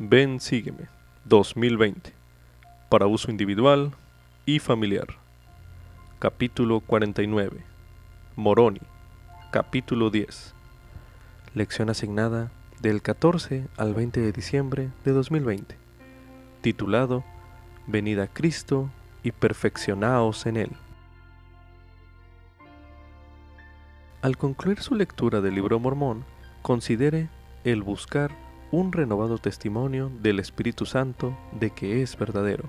Ven, sígueme 2020 para uso individual y familiar. Capítulo 49. Moroni. Capítulo 10. Lección asignada del 14 al 20 de diciembre de 2020. Titulado Venid a Cristo y perfeccionaos en Él. Al concluir su lectura del libro mormón, considere el buscar un renovado testimonio del Espíritu Santo de que es verdadero.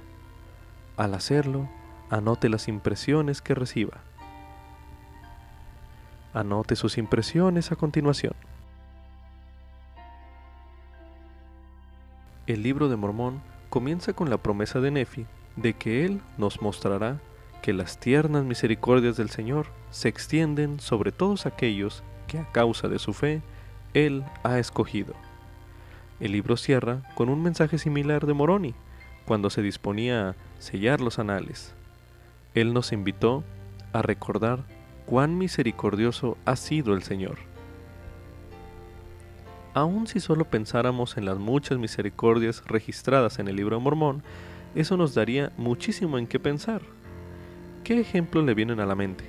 Al hacerlo, anote las impresiones que reciba. Anote sus impresiones a continuación. El libro de Mormón comienza con la promesa de Nefi de que Él nos mostrará que las tiernas misericordias del Señor se extienden sobre todos aquellos que a causa de su fe Él ha escogido. El libro cierra con un mensaje similar de Moroni, cuando se disponía a sellar los anales. Él nos invitó a recordar cuán misericordioso ha sido el Señor. Aun si solo pensáramos en las muchas misericordias registradas en el libro Mormón, eso nos daría muchísimo en qué pensar. ¿Qué ejemplos le vienen a la mente?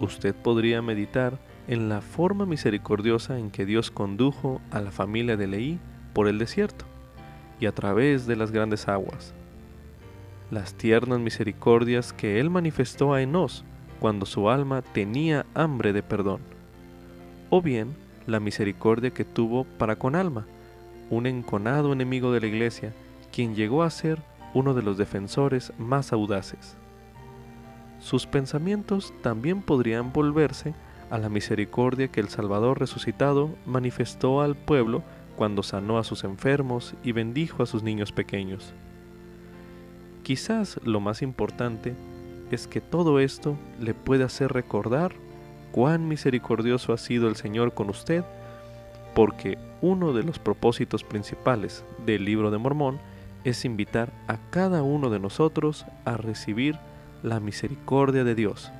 Usted podría meditar en la forma misericordiosa en que Dios condujo a la familia de Leí por el desierto y a través de las grandes aguas. Las tiernas misericordias que Él manifestó a Enos cuando su alma tenía hambre de perdón. O bien la misericordia que tuvo para con Alma, un enconado enemigo de la iglesia, quien llegó a ser uno de los defensores más audaces. Sus pensamientos también podrían volverse a la misericordia que el Salvador resucitado manifestó al pueblo cuando sanó a sus enfermos y bendijo a sus niños pequeños. Quizás lo más importante es que todo esto le puede hacer recordar cuán misericordioso ha sido el Señor con usted, porque uno de los propósitos principales del libro de Mormón es invitar a cada uno de nosotros a recibir la misericordia de Dios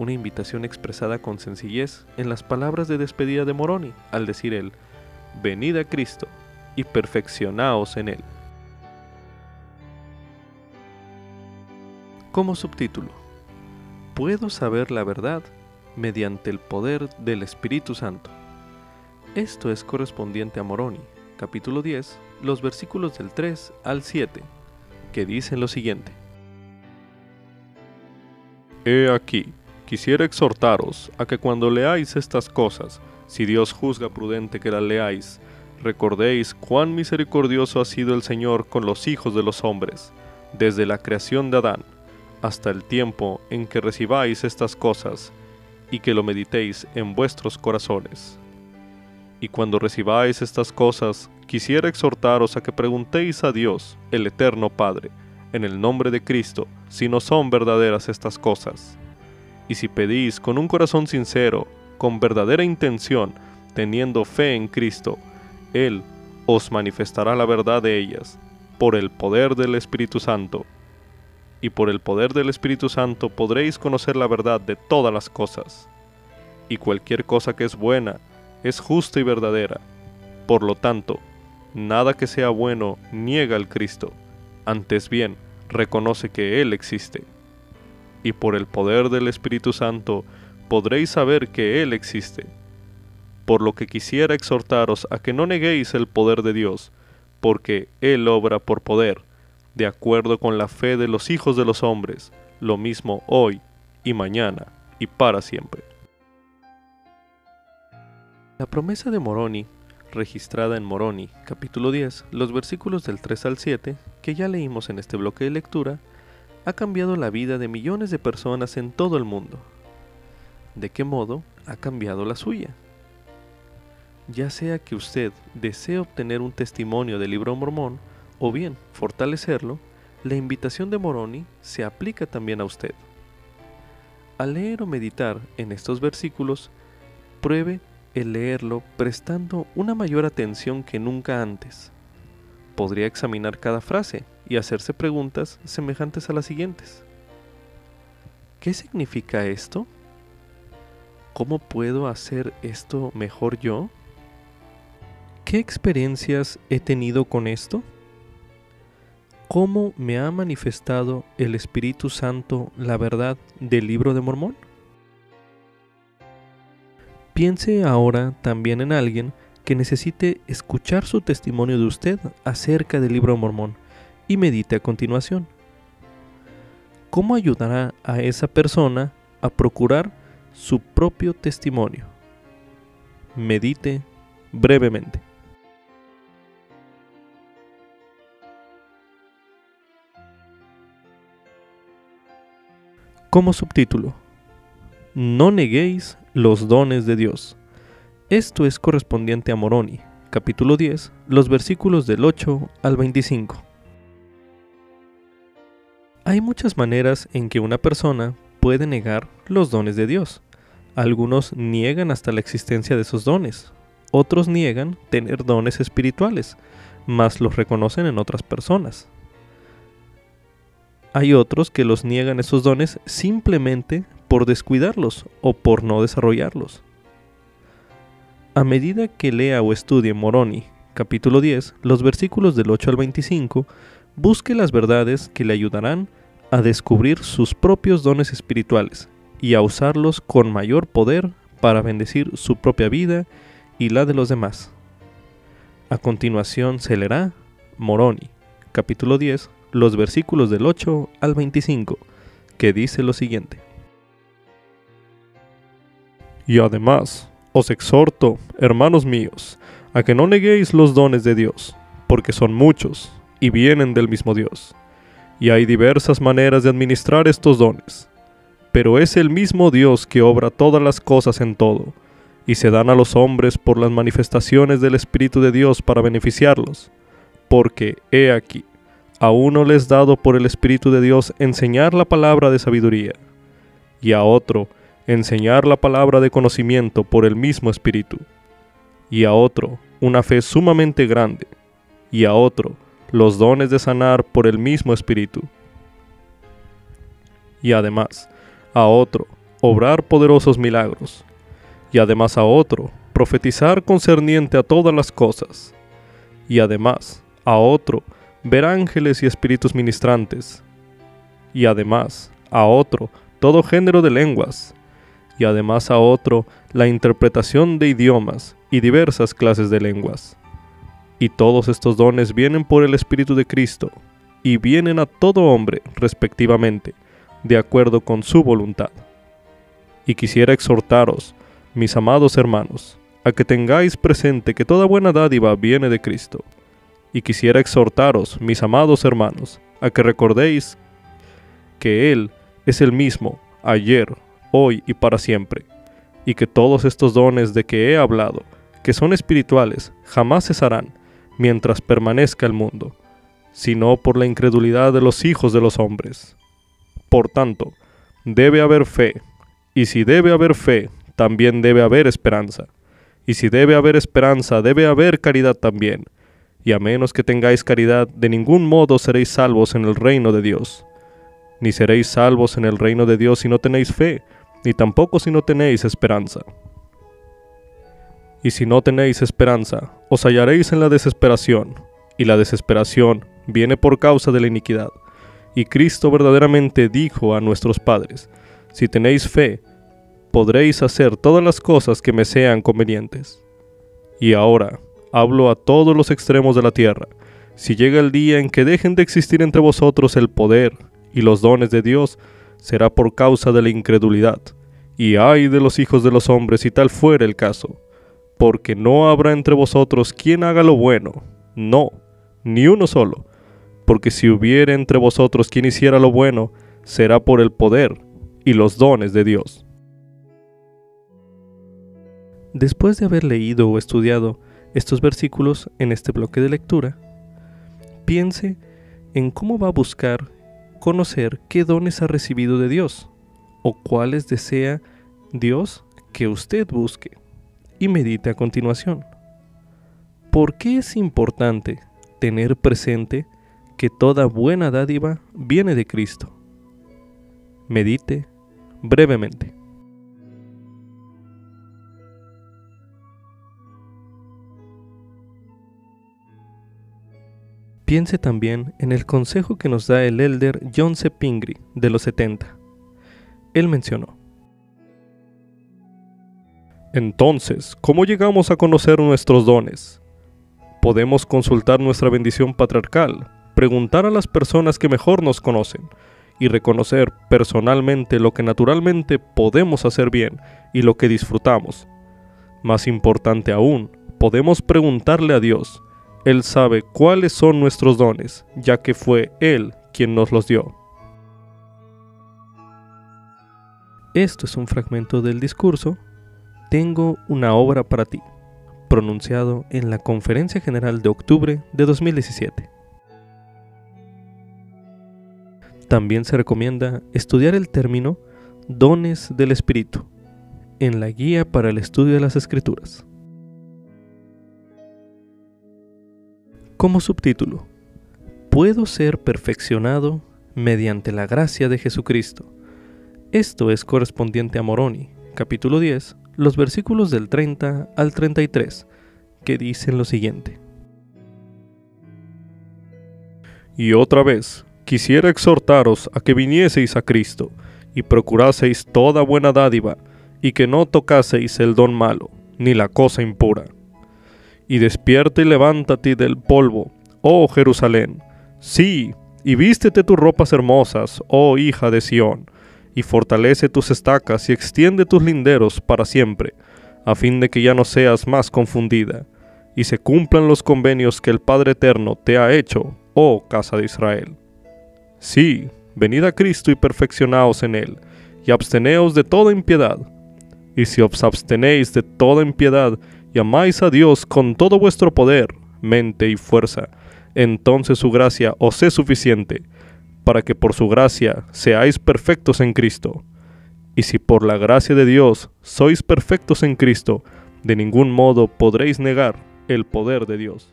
una invitación expresada con sencillez en las palabras de despedida de Moroni, al decir él, Venid a Cristo y perfeccionaos en él. Como subtítulo, Puedo saber la verdad mediante el poder del Espíritu Santo. Esto es correspondiente a Moroni, capítulo 10, los versículos del 3 al 7, que dicen lo siguiente. He aquí, quisiera exhortaros a que cuando leáis estas cosas, si Dios juzga prudente que las leáis, recordéis cuán misericordioso ha sido el Señor con los hijos de los hombres, desde la creación de Adán hasta el tiempo en que recibáis estas cosas, y que lo meditéis en vuestros corazones. Y cuando recibáis estas cosas, quisiera exhortaros a que preguntéis a Dios, el Eterno Padre, en el nombre de Cristo, si no son verdaderas estas cosas y si pedís con un corazón sincero, con verdadera intención, teniendo fe en Cristo, Él os manifestará la verdad de ellas, por el poder del Espíritu Santo. Y por el poder del Espíritu Santo podréis conocer la verdad de todas las cosas. Y cualquier cosa que es buena, es justa y verdadera. Por lo tanto, nada que sea bueno niega al Cristo, antes bien, reconoce que Él existe y por el poder del Espíritu Santo podréis saber que Él existe. Por lo que quisiera exhortaros a que no neguéis el poder de Dios, porque Él obra por poder, de acuerdo con la fe de los hijos de los hombres, lo mismo hoy y mañana y para siempre. La promesa de Moroni, registrada en Moroni, capítulo 10, los versículos del 3 al 7, que ya leímos en este bloque de lectura, ha cambiado la vida de millones de personas en todo el mundo. ¿De qué modo ha cambiado la suya? Ya sea que usted desee obtener un testimonio del libro mormón o bien fortalecerlo, la invitación de Moroni se aplica también a usted. Al leer o meditar en estos versículos, pruebe el leerlo prestando una mayor atención que nunca antes. Podría examinar cada frase y hacerse preguntas semejantes a las siguientes. ¿Qué significa esto? ¿Cómo puedo hacer esto mejor yo? ¿Qué experiencias he tenido con esto? ¿Cómo me ha manifestado el Espíritu Santo la verdad del libro de Mormón? Piense ahora también en alguien que necesite escuchar su testimonio de usted acerca del libro de Mormón y medite a continuación. ¿Cómo ayudará a esa persona a procurar su propio testimonio? Medite brevemente. Como subtítulo, no neguéis los dones de Dios. Esto es correspondiente a Moroni, capítulo 10, los versículos del 8 al 25. Hay muchas maneras en que una persona puede negar los dones de Dios. Algunos niegan hasta la existencia de esos dones, otros niegan tener dones espirituales, mas los reconocen en otras personas. Hay otros que los niegan esos dones simplemente por descuidarlos o por no desarrollarlos. A medida que lea o estudie Moroni, capítulo 10, los versículos del 8 al 25, busque las verdades que le ayudarán a descubrir sus propios dones espirituales y a usarlos con mayor poder para bendecir su propia vida y la de los demás. A continuación se leerá Moroni, capítulo 10, los versículos del 8 al 25, que dice lo siguiente. Y además, os exhorto, hermanos míos, a que no neguéis los dones de Dios, porque son muchos y vienen del mismo Dios. Y hay diversas maneras de administrar estos dones, pero es el mismo Dios que obra todas las cosas en todo, y se dan a los hombres por las manifestaciones del Espíritu de Dios para beneficiarlos, porque, he aquí, a uno les dado por el Espíritu de Dios enseñar la palabra de sabiduría, y a otro enseñar la palabra de conocimiento por el mismo Espíritu, y a otro una fe sumamente grande, y a otro los dones de sanar por el mismo Espíritu, y además a otro obrar poderosos milagros, y además a otro profetizar concerniente a todas las cosas, y además a otro ver ángeles y espíritus ministrantes, y además a otro todo género de lenguas, y además a otro la interpretación de idiomas y diversas clases de lenguas. Y todos estos dones vienen por el Espíritu de Cristo, y vienen a todo hombre respectivamente, de acuerdo con su voluntad. Y quisiera exhortaros, mis amados hermanos, a que tengáis presente que toda buena dádiva viene de Cristo. Y quisiera exhortaros, mis amados hermanos, a que recordéis que Él es el mismo ayer, hoy y para siempre, y que todos estos dones de que he hablado, que son espirituales, jamás cesarán mientras permanezca el mundo, sino por la incredulidad de los hijos de los hombres. Por tanto, debe haber fe, y si debe haber fe, también debe haber esperanza, y si debe haber esperanza, debe haber caridad también, y a menos que tengáis caridad, de ningún modo seréis salvos en el reino de Dios. Ni seréis salvos en el reino de Dios si no tenéis fe, ni tampoco si no tenéis esperanza. Y si no tenéis esperanza, os hallaréis en la desesperación, y la desesperación viene por causa de la iniquidad. Y Cristo verdaderamente dijo a nuestros padres, si tenéis fe, podréis hacer todas las cosas que me sean convenientes. Y ahora hablo a todos los extremos de la tierra, si llega el día en que dejen de existir entre vosotros el poder y los dones de Dios, será por causa de la incredulidad. Y ay de los hijos de los hombres si tal fuera el caso, porque no habrá entre vosotros quien haga lo bueno, no, ni uno solo, porque si hubiere entre vosotros quien hiciera lo bueno, será por el poder y los dones de Dios. Después de haber leído o estudiado estos versículos en este bloque de lectura, piense en cómo va a buscar conocer qué dones ha recibido de Dios o cuáles desea Dios que usted busque y medite a continuación. ¿Por qué es importante tener presente que toda buena dádiva viene de Cristo? Medite brevemente. Piense también en el consejo que nos da el elder John C. Pingree de los 70. Él mencionó, Entonces, ¿cómo llegamos a conocer nuestros dones? Podemos consultar nuestra bendición patriarcal, preguntar a las personas que mejor nos conocen y reconocer personalmente lo que naturalmente podemos hacer bien y lo que disfrutamos. Más importante aún, podemos preguntarle a Dios, él sabe cuáles son nuestros dones, ya que fue Él quien nos los dio. Esto es un fragmento del discurso Tengo una obra para ti, pronunciado en la Conferencia General de octubre de 2017. También se recomienda estudiar el término dones del Espíritu en la guía para el estudio de las Escrituras. Como subtítulo, Puedo ser perfeccionado mediante la gracia de Jesucristo. Esto es correspondiente a Moroni, capítulo 10, los versículos del 30 al 33, que dicen lo siguiente. Y otra vez, quisiera exhortaros a que vinieseis a Cristo, y procuraseis toda buena dádiva, y que no tocaseis el don malo, ni la cosa impura y despierta y levántate del polvo, oh Jerusalén. Sí, y vístete tus ropas hermosas, oh hija de Sión, y fortalece tus estacas y extiende tus linderos para siempre, a fin de que ya no seas más confundida, y se cumplan los convenios que el Padre Eterno te ha hecho, oh casa de Israel. Sí, venid a Cristo y perfeccionaos en él, y absteneos de toda impiedad. Y si os abstenéis de toda impiedad, y amáis a Dios con todo vuestro poder, mente y fuerza, entonces su gracia os es suficiente, para que por su gracia seáis perfectos en Cristo. Y si por la gracia de Dios sois perfectos en Cristo, de ningún modo podréis negar el poder de Dios.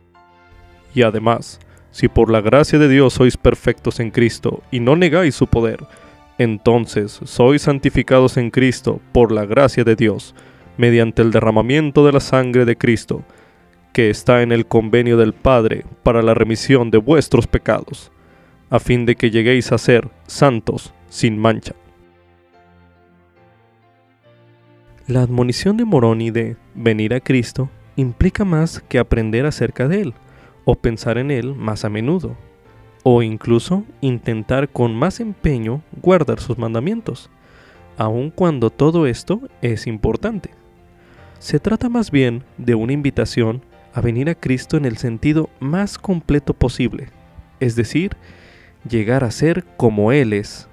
Y además, si por la gracia de Dios sois perfectos en Cristo y no negáis su poder, entonces sois santificados en Cristo por la gracia de Dios, mediante el derramamiento de la sangre de Cristo, que está en el convenio del Padre para la remisión de vuestros pecados, a fin de que lleguéis a ser santos sin mancha. La admonición de Moroni de venir a Cristo implica más que aprender acerca de Él, o pensar en Él más a menudo, o incluso intentar con más empeño guardar sus mandamientos, aun cuando todo esto es importante. Se trata más bien de una invitación a venir a Cristo en el sentido más completo posible, es decir, llegar a ser como Él es.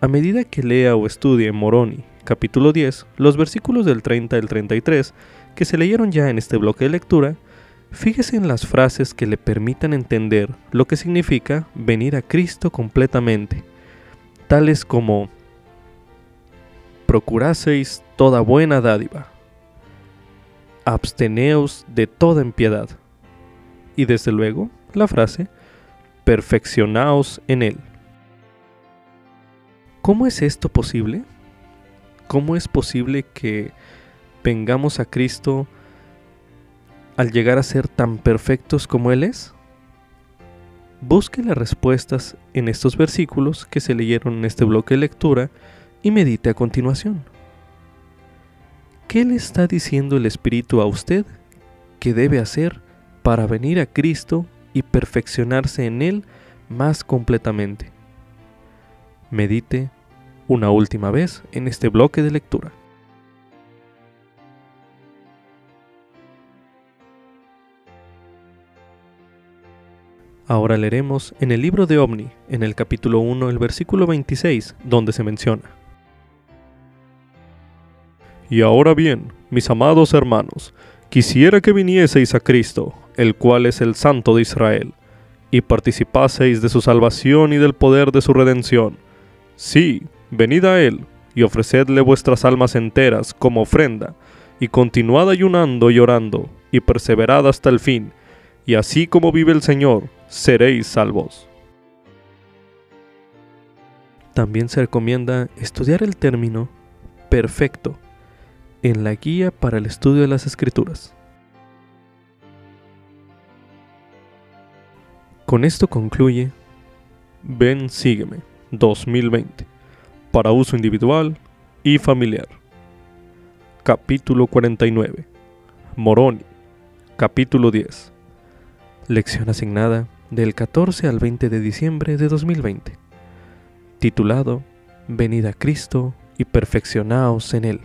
A medida que lea o estudie Moroni, capítulo 10, los versículos del 30 al 33, que se leyeron ya en este bloque de lectura, fíjese en las frases que le permitan entender lo que significa venir a Cristo completamente, tales como procuraseis toda buena dádiva, absteneos de toda impiedad. Y desde luego, la frase, perfeccionaos en él. ¿Cómo es esto posible? ¿Cómo es posible que vengamos a Cristo al llegar a ser tan perfectos como Él es? Busque las respuestas en estos versículos que se leyeron en este bloque de lectura y medite a continuación. ¿Qué le está diciendo el Espíritu a usted que debe hacer para venir a Cristo y perfeccionarse en Él más completamente? Medite una última vez en este bloque de lectura. Ahora leeremos en el libro de Omni, en el capítulo 1, el versículo 26, donde se menciona. Y ahora bien, mis amados hermanos, quisiera que vinieseis a Cristo, el cual es el Santo de Israel, y participaseis de su salvación y del poder de su redención. Sí, venid a Él, y ofrecedle vuestras almas enteras como ofrenda, y continuad ayunando y orando, y perseverad hasta el fin, y así como vive el Señor, seréis salvos. También se recomienda estudiar el término perfecto en la guía para el estudio de las escrituras. Con esto concluye Ven, sígueme 2020 para uso individual y familiar. Capítulo 49. Moroni. Capítulo 10. Lección asignada del 14 al 20 de diciembre de 2020. Titulado Venid a Cristo y perfeccionaos en Él.